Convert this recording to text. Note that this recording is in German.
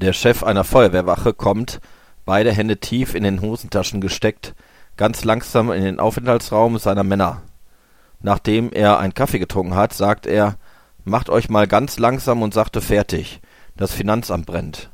Der Chef einer Feuerwehrwache kommt, beide Hände tief in den Hosentaschen gesteckt, ganz langsam in den Aufenthaltsraum seiner Männer. Nachdem er einen Kaffee getrunken hat, sagt er, macht euch mal ganz langsam und sachte fertig, das Finanzamt brennt